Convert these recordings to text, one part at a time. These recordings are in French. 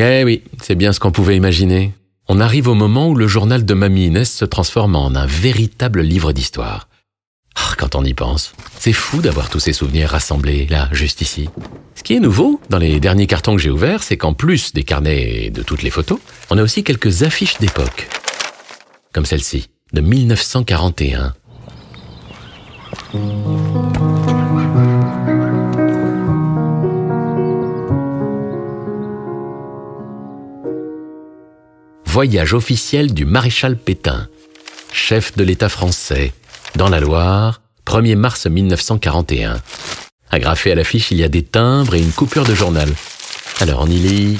Eh oui, c'est bien ce qu'on pouvait imaginer. On arrive au moment où le journal de Mamie Inès se transforme en un véritable livre d'histoire. Ah, quand on y pense, c'est fou d'avoir tous ces souvenirs rassemblés là, juste ici. Ce qui est nouveau dans les derniers cartons que j'ai ouverts, c'est qu'en plus des carnets et de toutes les photos, on a aussi quelques affiches d'époque. Comme celle-ci, de 1941. Voyage officiel du maréchal Pétain, chef de l'État français, dans la Loire, 1er mars 1941. Agrafé à l'affiche, il y a des timbres et une coupure de journal. Alors on y lit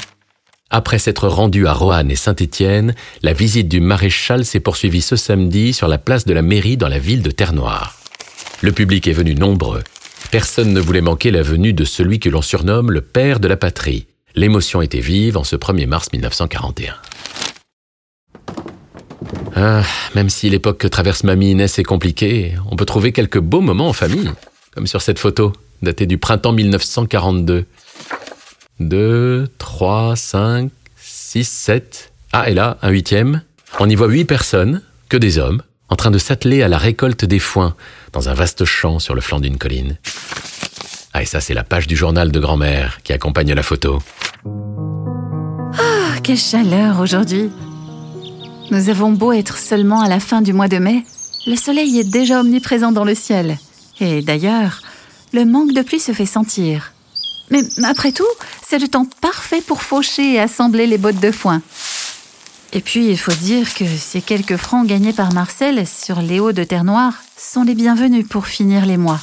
après s'être rendu à Roanne et Saint-Étienne, la visite du maréchal s'est poursuivie ce samedi sur la place de la mairie dans la ville de Terre-Noire. Le public est venu nombreux. Personne ne voulait manquer la venue de celui que l'on surnomme le père de la patrie. L'émotion était vive en ce 1er mars 1941. Ah, même si l'époque que traverse Mamie Inès est compliquée, on peut trouver quelques beaux moments en famille, comme sur cette photo, datée du printemps 1942. 2, 3, 5, 6, 7. Ah, et là, un huitième. On y voit huit personnes, que des hommes, en train de s'atteler à la récolte des foins dans un vaste champ sur le flanc d'une colline. Ah, et ça, c'est la page du journal de grand-mère qui accompagne la photo. Ah, quelle chaleur aujourd'hui Nous avons beau être seulement à la fin du mois de mai, le soleil est déjà omniprésent dans le ciel. Et d'ailleurs, le manque de pluie se fait sentir. Mais après tout, c'est le temps parfait pour faucher et assembler les bottes de foin. Et puis, il faut dire que ces quelques francs gagnés par Marcel sur les hauts de Terre Noire sont les bienvenus pour finir les mois.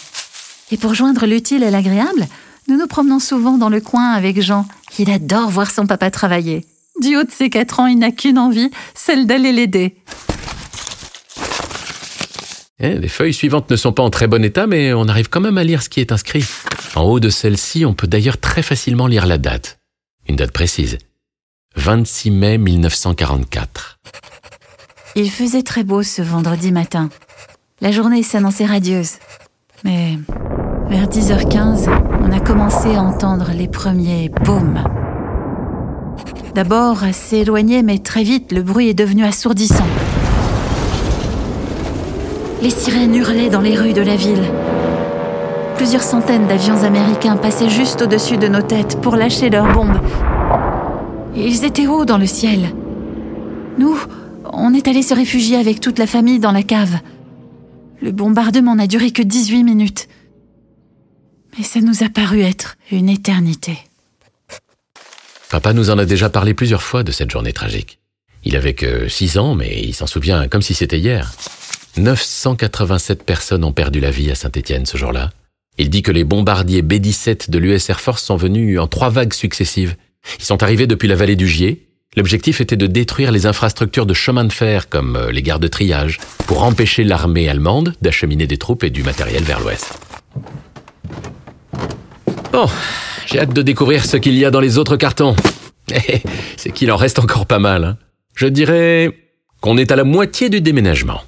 Et pour joindre l'utile et l'agréable, nous nous promenons souvent dans le coin avec Jean. Il adore voir son papa travailler. Du haut de ses quatre ans, il n'a qu'une envie, celle d'aller l'aider. Eh, les feuilles suivantes ne sont pas en très bon état, mais on arrive quand même à lire ce qui est inscrit. En haut de celle-ci, on peut d'ailleurs très facilement lire la date. Une date précise. 26 mai 1944. Il faisait très beau ce vendredi matin. La journée s'annonçait radieuse. Mais vers 10h15, on a commencé à entendre les premiers boum. D'abord assez éloigné, mais très vite, le bruit est devenu assourdissant. Les sirènes hurlaient dans les rues de la ville. Plusieurs centaines d'avions américains passaient juste au-dessus de nos têtes pour lâcher leurs bombes. Ils étaient hauts dans le ciel. Nous, on est allés se réfugier avec toute la famille dans la cave. Le bombardement n'a duré que 18 minutes. Mais ça nous a paru être une éternité. Papa nous en a déjà parlé plusieurs fois de cette journée tragique. Il avait que 6 ans, mais il s'en souvient comme si c'était hier. 987 personnes ont perdu la vie à Saint-Étienne ce jour-là. Il dit que les bombardiers B-17 de l'US Air Force sont venus en trois vagues successives. Ils sont arrivés depuis la vallée du Gier. L'objectif était de détruire les infrastructures de chemin de fer comme euh, les gares de triage pour empêcher l'armée allemande d'acheminer des troupes et du matériel vers l'ouest. Bon, j'ai hâte de découvrir ce qu'il y a dans les autres cartons. C'est qu'il en reste encore pas mal. Hein. Je dirais qu'on est à la moitié du déménagement.